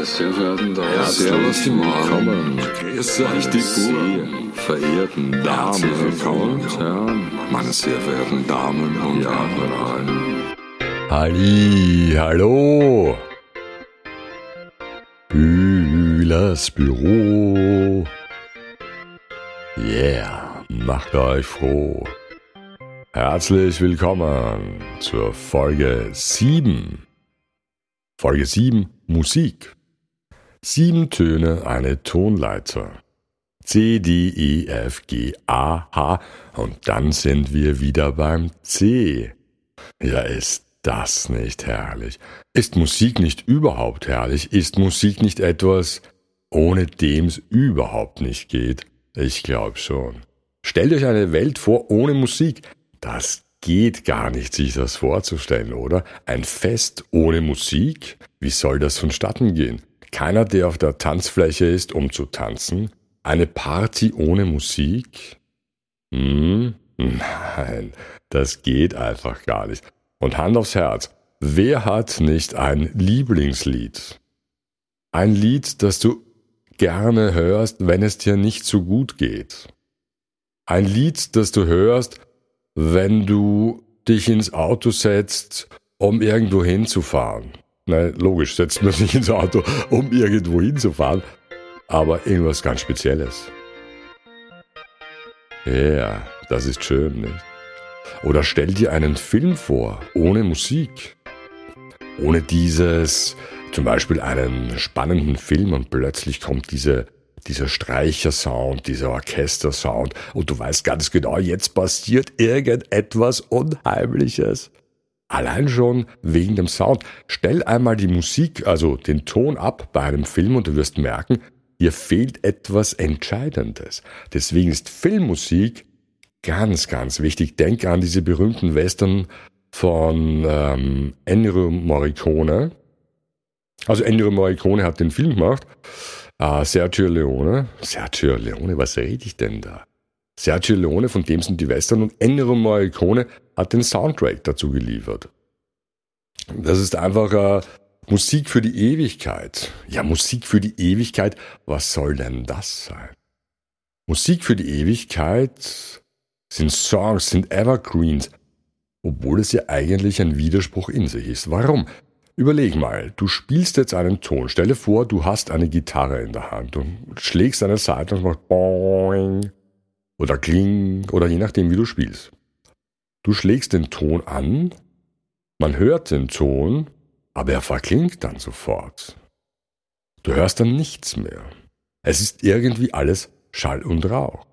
Meine sehr verehrten Damen und Servus, willkommen. Grüß euch, die Buben. verehrten Damen und Herren, Meine sehr verehrten Damen und Ja, Herren. Halli, hallo. Bühlers Büro. Yeah, macht euch froh. Herzlich willkommen zur Folge 7. Folge 7 Musik. Sieben Töne, eine Tonleiter. C, D, E, F, G, A, H und dann sind wir wieder beim C. Ja, ist das nicht herrlich? Ist Musik nicht überhaupt herrlich? Ist Musik nicht etwas, ohne dem es überhaupt nicht geht? Ich glaube schon. Stellt euch eine Welt vor ohne Musik. Das geht gar nicht, sich das vorzustellen, oder? Ein Fest ohne Musik? Wie soll das vonstatten gehen? Keiner, der auf der Tanzfläche ist, um zu tanzen? Eine Party ohne Musik? Hm? Nein, das geht einfach gar nicht. Und Hand aufs Herz, wer hat nicht ein Lieblingslied? Ein Lied, das du gerne hörst, wenn es dir nicht so gut geht. Ein Lied, das du hörst, wenn du dich ins Auto setzt, um irgendwo hinzufahren. Na, logisch, setzt man sich ins Auto, um irgendwo hinzufahren, aber irgendwas ganz Spezielles. Ja, das ist schön, nicht? Oder stell dir einen Film vor, ohne Musik. Ohne dieses, zum Beispiel einen spannenden Film und plötzlich kommt diese, dieser Streichersound, dieser Orchestersound und du weißt ganz genau, jetzt passiert irgendetwas Unheimliches. Allein schon wegen dem Sound. Stell einmal die Musik, also den Ton ab bei einem Film und du wirst merken, hier fehlt etwas Entscheidendes. Deswegen ist Filmmusik ganz, ganz wichtig. Denk an diese berühmten Western von ähm, Ennio Morricone. Also Ennio Morricone hat den Film gemacht. Äh, Sergio Leone. Sergio Leone, was rede ich denn da? Sergio Leone, von dem sind die Western und Ennio Morricone hat den Soundtrack dazu geliefert. Das ist einfach äh, Musik für die Ewigkeit. Ja, Musik für die Ewigkeit, was soll denn das sein? Musik für die Ewigkeit sind Songs, sind Evergreens, obwohl es ja eigentlich ein Widerspruch in sich ist. Warum? Überleg mal, du spielst jetzt einen Ton. Stelle vor, du hast eine Gitarre in der Hand und schlägst eine Seite und macht boing oder kling oder je nachdem, wie du spielst. Du schlägst den Ton an, man hört den Ton, aber er verklingt dann sofort. Du hörst dann nichts mehr. Es ist irgendwie alles Schall und Rauch.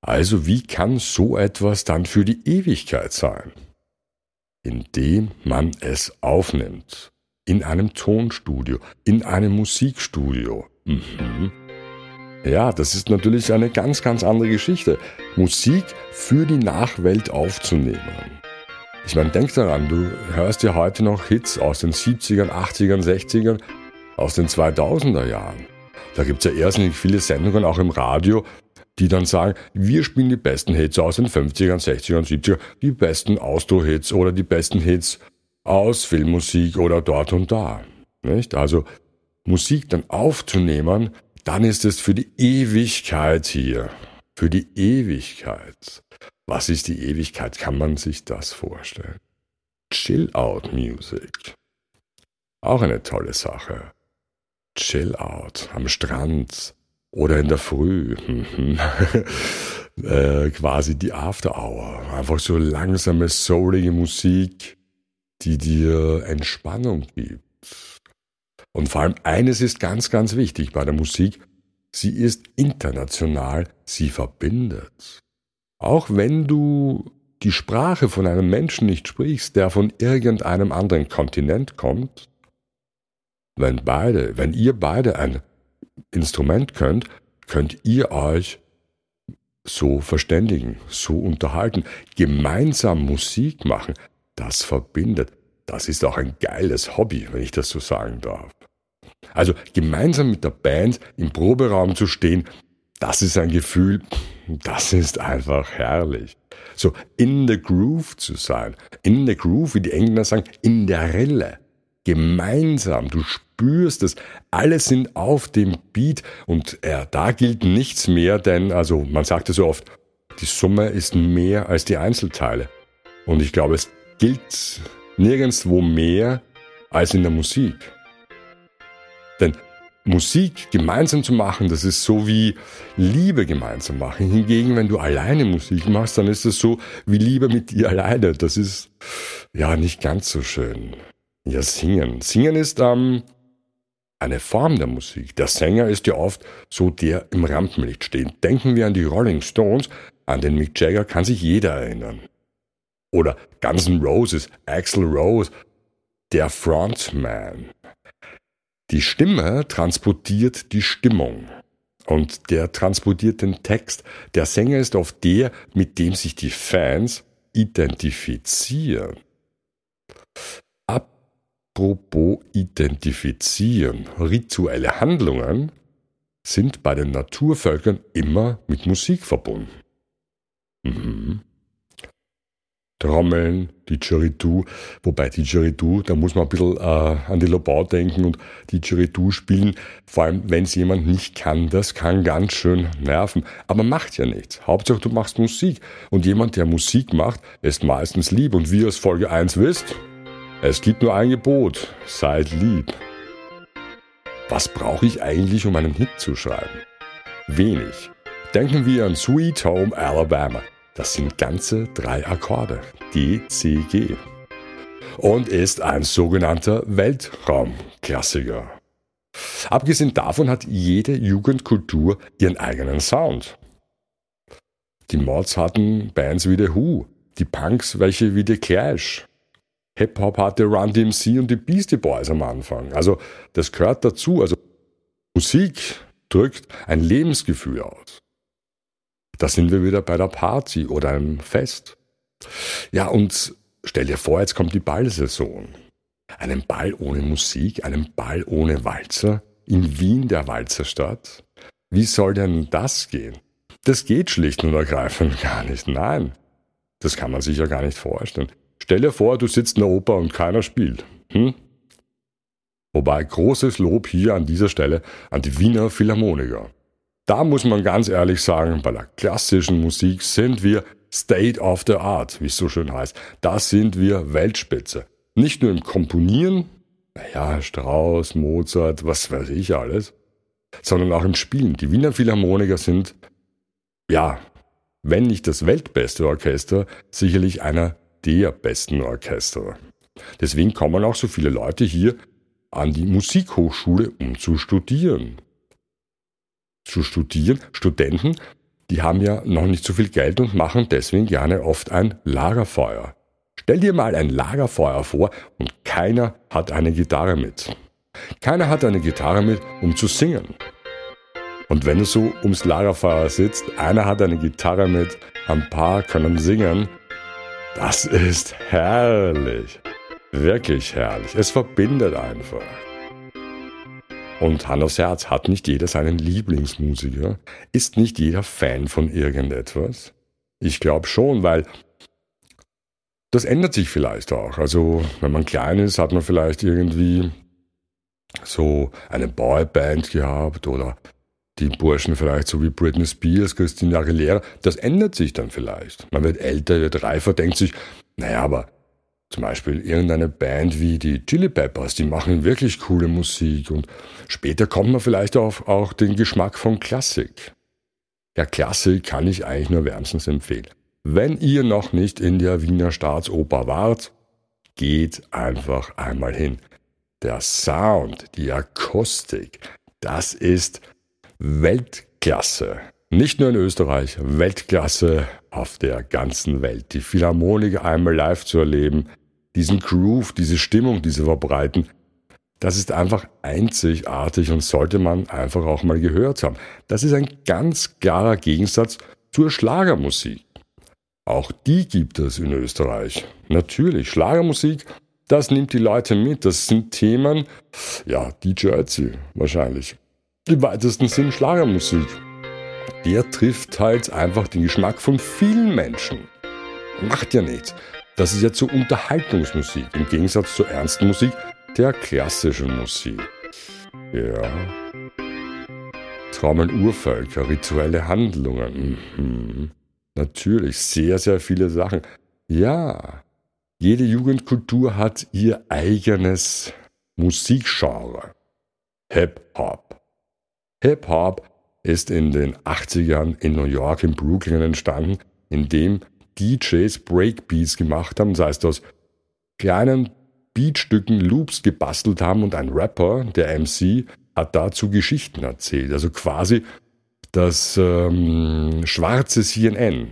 Also wie kann so etwas dann für die Ewigkeit sein? Indem man es aufnimmt. In einem Tonstudio, in einem Musikstudio. Mhm. Ja, das ist natürlich eine ganz, ganz andere Geschichte. Musik für die Nachwelt aufzunehmen. Ich meine, denk daran, du hörst ja heute noch Hits aus den 70ern, 80ern, 60ern, aus den 2000er Jahren. Da gibt's ja irrsinnig viele Sendungen auch im Radio, die dann sagen, wir spielen die besten Hits aus den 50ern, 60ern, 70ern, die besten Austro-Hits oder die besten Hits aus Filmmusik oder dort und da. Nicht? Also Musik dann aufzunehmen, dann ist es für die Ewigkeit hier. Für die Ewigkeit. Was ist die Ewigkeit? Kann man sich das vorstellen? Chill-out-Music. Auch eine tolle Sache. Chill-out am Strand oder in der Früh. äh, quasi die After-Hour. Einfach so langsame, soulige Musik, die dir Entspannung gibt. Und vor allem eines ist ganz, ganz wichtig bei der Musik. Sie ist international, sie verbindet. Auch wenn du die Sprache von einem Menschen nicht sprichst, der von irgendeinem anderen Kontinent kommt, wenn beide, wenn ihr beide ein Instrument könnt, könnt ihr euch so verständigen, so unterhalten, gemeinsam Musik machen, das verbindet. Das ist auch ein geiles Hobby, wenn ich das so sagen darf. Also gemeinsam mit der Band im Proberaum zu stehen, das ist ein Gefühl, das ist einfach herrlich. So in the groove zu sein, in the groove, wie die Engländer sagen, in der Rille, gemeinsam, du spürst es. Alle sind auf dem Beat und äh, da gilt nichts mehr, denn, also man sagt ja so oft, die Summe ist mehr als die Einzelteile. Und ich glaube, es gilt nirgendwo mehr als in der Musik. Musik gemeinsam zu machen, das ist so wie Liebe gemeinsam machen. Hingegen, wenn du alleine Musik machst, dann ist es so wie Liebe mit dir alleine. Das ist ja nicht ganz so schön. Ja, singen. Singen ist ähm, eine Form der Musik. Der Sänger ist ja oft so der im Rampenlicht steht. Denken wir an die Rolling Stones, an den Mick Jagger kann sich jeder erinnern. Oder Guns N' Roses, Axel Rose, der Frontman. Die Stimme transportiert die Stimmung und der transportiert den Text. Der Sänger ist oft der, mit dem sich die Fans identifizieren. Apropos identifizieren, rituelle Handlungen sind bei den Naturvölkern immer mit Musik verbunden. Mhm. Trommeln, Didgeridoo, wobei Didgeridoo, da muss man ein bisschen äh, an die Lobau denken und Didgeridoo spielen, vor allem wenn es jemand nicht kann, das kann ganz schön nerven, aber macht ja nichts. Hauptsache du machst Musik und jemand, der Musik macht, ist meistens lieb und wie ihr aus Folge 1 wisst, es gibt nur ein Gebot, seid lieb. Was brauche ich eigentlich, um einen Hit zu schreiben? Wenig. Denken wir an Sweet Home Alabama. Das sind ganze drei Akkorde, D, C, G. Und ist ein sogenannter Weltraumklassiker. Abgesehen davon hat jede Jugendkultur ihren eigenen Sound. Die Mods hatten Bands wie The Who, die Punks welche wie The Clash. Hip-Hop hatte Run DMC und die Beastie Boys am Anfang. Also das gehört dazu. Also Musik drückt ein Lebensgefühl aus. Da sind wir wieder bei der Party oder einem Fest. Ja, und stell dir vor, jetzt kommt die Ballsaison. Einen Ball ohne Musik, einen Ball ohne Walzer, in Wien der Walzerstadt. Wie soll denn das gehen? Das geht schlicht und ergreifend gar nicht. Nein, das kann man sich ja gar nicht vorstellen. Stell dir vor, du sitzt in der Oper und keiner spielt. Hm? Wobei großes Lob hier an dieser Stelle an die Wiener Philharmoniker. Da muss man ganz ehrlich sagen, bei der klassischen Musik sind wir State of the Art, wie es so schön heißt. Da sind wir Weltspitze. Nicht nur im Komponieren, naja, Strauss, Mozart, was weiß ich alles, sondern auch im Spielen. Die Wiener Philharmoniker sind, ja, wenn nicht das weltbeste Orchester, sicherlich einer der besten Orchester. Deswegen kommen auch so viele Leute hier an die Musikhochschule, um zu studieren zu studieren. Studenten, die haben ja noch nicht so viel Geld und machen deswegen gerne oft ein Lagerfeuer. Stell dir mal ein Lagerfeuer vor und keiner hat eine Gitarre mit. Keiner hat eine Gitarre mit, um zu singen. Und wenn du so ums Lagerfeuer sitzt, einer hat eine Gitarre mit, ein paar können singen, das ist herrlich. Wirklich herrlich. Es verbindet einfach. Und Hand Herz, hat nicht jeder seinen Lieblingsmusiker? Ist nicht jeder Fan von irgendetwas? Ich glaube schon, weil das ändert sich vielleicht auch. Also, wenn man klein ist, hat man vielleicht irgendwie so eine Boyband gehabt oder die Burschen vielleicht so wie Britney Spears, Christina Aguilera. Das ändert sich dann vielleicht. Man wird älter, wird reifer, denkt sich, naja, aber zum Beispiel irgendeine Band wie die Chili Peppers, die machen wirklich coole Musik und später kommt man vielleicht auf auch den Geschmack von Klassik. Ja, Klassik kann ich eigentlich nur wärmstens empfehlen. Wenn ihr noch nicht in der Wiener Staatsoper wart, geht einfach einmal hin. Der Sound, die Akustik, das ist Weltklasse. Nicht nur in Österreich, Weltklasse auf der ganzen Welt. Die Philharmoniker einmal live zu erleben, diesen Groove, diese Stimmung, die sie verbreiten, das ist einfach einzigartig und sollte man einfach auch mal gehört haben. Das ist ein ganz klarer Gegensatz zur Schlagermusik. Auch die gibt es in Österreich. Natürlich, Schlagermusik, das nimmt die Leute mit. Das sind Themen, ja, DJ Ötzi wahrscheinlich. Im weitesten Sinn Schlagermusik der trifft halt einfach den Geschmack von vielen Menschen. Macht ja nichts. Das ist ja zur Unterhaltungsmusik im Gegensatz zur ernsten Musik der klassischen Musik. Ja. Traumen Urvölker, rituelle Handlungen. Mhm. Natürlich, sehr, sehr viele Sachen. Ja, jede Jugendkultur hat ihr eigenes Musikgenre. Hip-Hop. Hip-Hop ist in den 80ern in New York, in Brooklyn entstanden, in dem DJs Breakbeats gemacht haben, das heißt aus kleinen Beatstücken Loops gebastelt haben und ein Rapper, der MC, hat dazu Geschichten erzählt. Also quasi das ähm, schwarze CNN.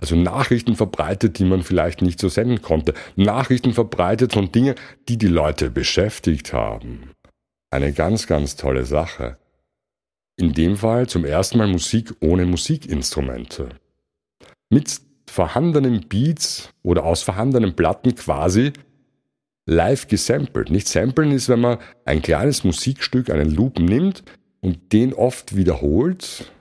Also Nachrichten verbreitet, die man vielleicht nicht so senden konnte. Nachrichten verbreitet von Dingen, die die Leute beschäftigt haben. Eine ganz, ganz tolle Sache. In dem Fall zum ersten Mal Musik ohne Musikinstrumente. Mit vorhandenen Beats oder aus vorhandenen Platten quasi live gesampelt. Nicht samplen ist, wenn man ein kleines Musikstück, einen Loop nimmt und den oft wiederholt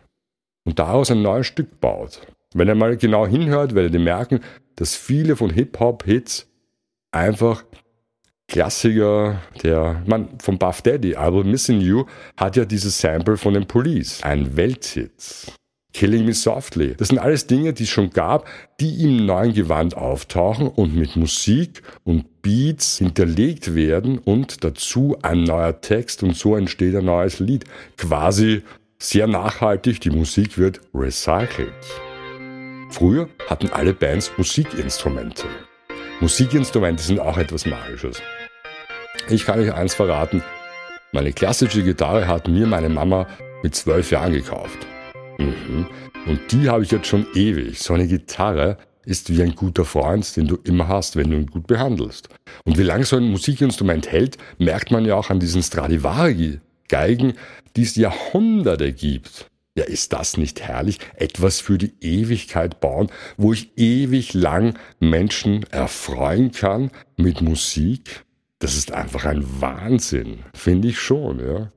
und daraus ein neues Stück baut. Wenn ihr mal genau hinhört, werdet ihr merken, dass viele von Hip-Hop-Hits einfach Klassiker, der, man, vom Buff Daddy, Will Missing You, hat ja dieses Sample von den Police. Ein Welthit. Killing Me Softly. Das sind alles Dinge, die es schon gab, die im neuen Gewand auftauchen und mit Musik und Beats hinterlegt werden und dazu ein neuer Text und so entsteht ein neues Lied. Quasi sehr nachhaltig, die Musik wird recycelt. Früher hatten alle Bands Musikinstrumente. Musikinstrumente sind auch etwas Magisches. Ich kann euch eins verraten, meine klassische Gitarre hat mir meine Mama mit zwölf Jahren gekauft. Mhm. Und die habe ich jetzt schon ewig. So eine Gitarre ist wie ein guter Freund, den du immer hast, wenn du ihn gut behandelst. Und wie lange so ein Musikinstrument hält, merkt man ja auch an diesen Stradivari-Geigen, die es Jahrhunderte gibt. Ja, ist das nicht herrlich? Etwas für die Ewigkeit bauen, wo ich ewig lang Menschen erfreuen kann mit Musik? Das ist einfach ein Wahnsinn, finde ich schon, ja.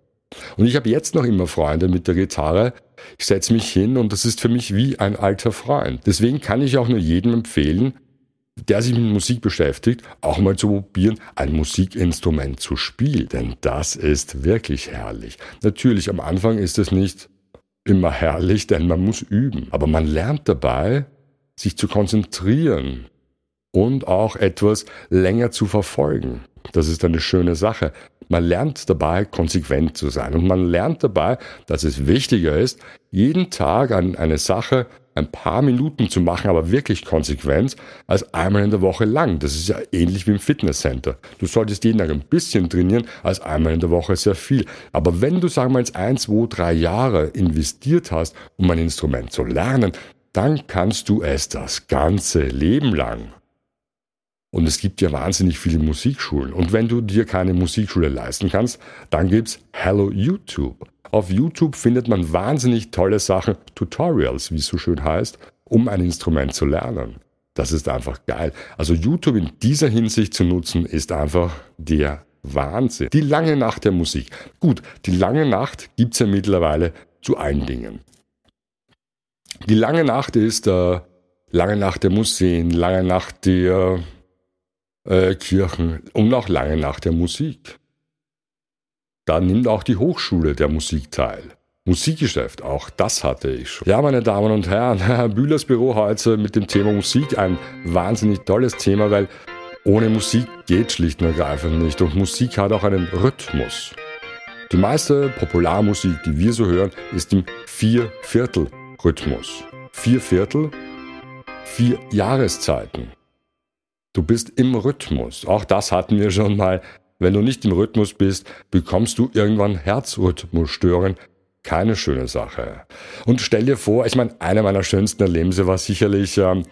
Und ich habe jetzt noch immer Freunde mit der Gitarre. Ich setze mich hin und das ist für mich wie ein alter Freund. Deswegen kann ich auch nur jedem empfehlen, der sich mit Musik beschäftigt, auch mal zu probieren, ein Musikinstrument zu spielen. Denn das ist wirklich herrlich. Natürlich, am Anfang ist es nicht immer herrlich, denn man muss üben. Aber man lernt dabei, sich zu konzentrieren und auch etwas länger zu verfolgen. Das ist eine schöne Sache. Man lernt dabei, konsequent zu sein. Und man lernt dabei, dass es wichtiger ist, jeden Tag an eine Sache ein paar Minuten zu machen, aber wirklich konsequent, als einmal in der Woche lang. Das ist ja ähnlich wie im Fitnesscenter. Du solltest jeden Tag ein bisschen trainieren, als einmal in der Woche sehr viel. Aber wenn du, sagen wir jetzt ein, zwei, drei Jahre investiert hast, um ein Instrument zu lernen, dann kannst du es das ganze Leben lang. Und es gibt ja wahnsinnig viele Musikschulen. Und wenn du dir keine Musikschule leisten kannst, dann gibt's Hello YouTube. Auf YouTube findet man wahnsinnig tolle Sachen, Tutorials, wie es so schön heißt, um ein Instrument zu lernen. Das ist einfach geil. Also YouTube in dieser Hinsicht zu nutzen, ist einfach der Wahnsinn. Die lange Nacht der Musik. Gut, die lange Nacht gibt's ja mittlerweile zu allen Dingen. Die lange Nacht ist äh, lange Nacht der Museen, lange Nacht der äh, Kirchen und auch lange nach der Musik. Da nimmt auch die Hochschule der Musik teil. Musikgeschäft, auch das hatte ich schon. Ja, meine Damen und Herren, Herr Bühlers Büro heute mit dem Thema Musik ein wahnsinnig tolles Thema, weil ohne Musik geht schlicht und ergreifend nicht und Musik hat auch einen Rhythmus. Die meiste Popularmusik, die wir so hören, ist im Vier-Viertel-Rhythmus. Vier Viertel, vier Jahreszeiten. Du bist im Rhythmus. Auch das hatten wir schon mal. Wenn du nicht im Rhythmus bist, bekommst du irgendwann Herzrhythmusstörungen. Keine schöne Sache. Und stell dir vor, ich meine, einer meiner schönsten Erlebnisse war sicherlich ähm,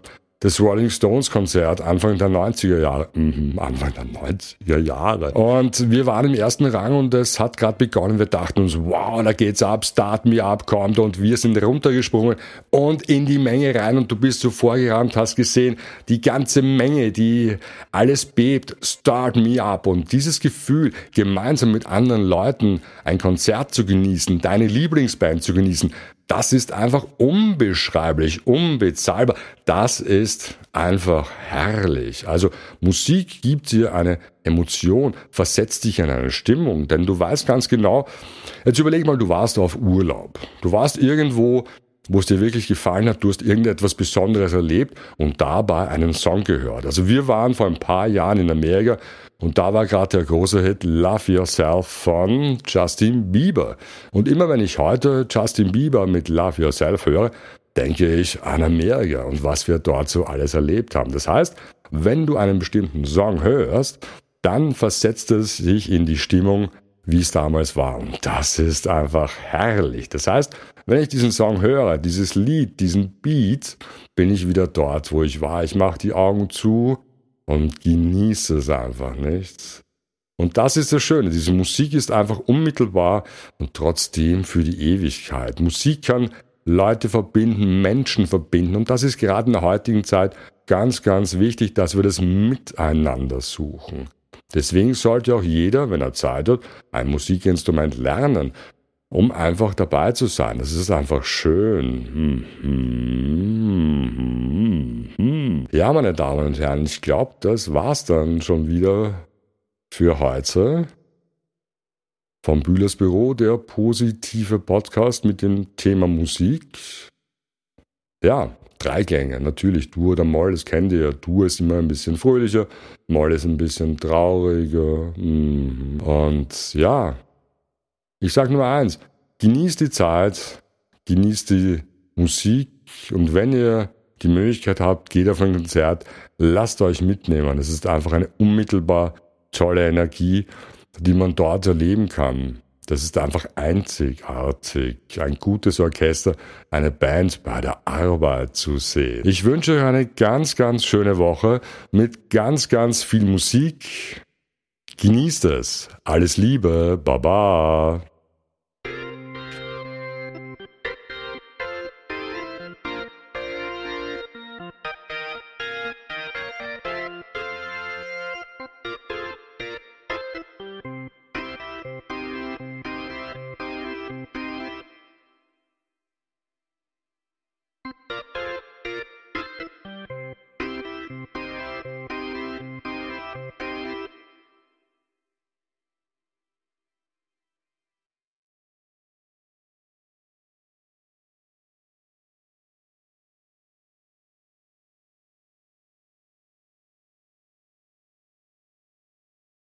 das Rolling Stones Konzert Anfang der 90er Jahre. Mhm, Anfang der 90er Jahre. Und wir waren im ersten Rang und es hat gerade begonnen. Wir dachten uns, wow, da geht's ab, Start Me Up kommt und wir sind runtergesprungen und in die Menge rein und du bist so vorgerannt, hast gesehen, die ganze Menge, die alles bebt, Start Me Up und dieses Gefühl, gemeinsam mit anderen Leuten ein Konzert zu genießen, deine Lieblingsband zu genießen, Das ist einfach unbeschreiblich, unbezahlbar. Das ist einfach herrlich. Also Musik gibt dir eine Emotion, versetzt dich in eine Stimmung, denn du weißt ganz genau, jetzt überleg mal, du warst auf Urlaub. Du warst irgendwo wo es dir wirklich gefallen hat, du hast irgendetwas Besonderes erlebt und dabei einen Song gehört. Also wir waren vor ein paar Jahren in Amerika und da war gerade der große Hit Love Yourself von Justin Bieber. Und immer wenn ich heute Justin Bieber mit Love Yourself höre, denke ich an Amerika und was wir dort so alles erlebt haben. Das heißt, wenn du einen bestimmten Song hörst, dann versetzt es sich in die Stimmung, wie es damals war. Und das ist einfach herrlich. Das heißt, wenn ich diesen Song höre, dieses Lied, diesen Beat, bin ich wieder dort, wo ich war. Ich mache die Augen zu und genieße es einfach nicht. Und das ist das Schöne. Diese Musik ist einfach unmittelbar und trotzdem für die Ewigkeit. Musik kann Leute verbinden, Menschen verbinden. Und das ist gerade in der heutigen Zeit ganz, ganz wichtig, dass wir das miteinander suchen. Deswegen sollte auch jeder, wenn er Zeit hat, ein Musikinstrument lernen um einfach dabei zu sein. Das ist einfach schön. Ja, meine Damen und Herren, ich glaube, das war's dann schon wieder für heute. Vom Bühlers Büro, der positive Podcast mit dem Thema Musik. Ja, drei Gänge, natürlich. Dur oder Moll, das kennt ihr ja. Dur ist immer ein bisschen fröhlicher, Moll ist ein bisschen trauriger. Mhm. Und ja, ich sage nur eins, genießt die Zeit, genießt die Musik und wenn ihr die Möglichkeit habt, geht auf ein Konzert, lasst euch mitnehmen. Es ist einfach eine unmittelbar tolle Energie, die man dort erleben kann. Das ist einfach einzigartig, ein gutes Orchester, eine Band bei der Arbeit zu sehen. Ich wünsche euch eine ganz, ganz schöne Woche mit ganz, ganz viel Musik. Genießt es. Alles Liebe. Baba.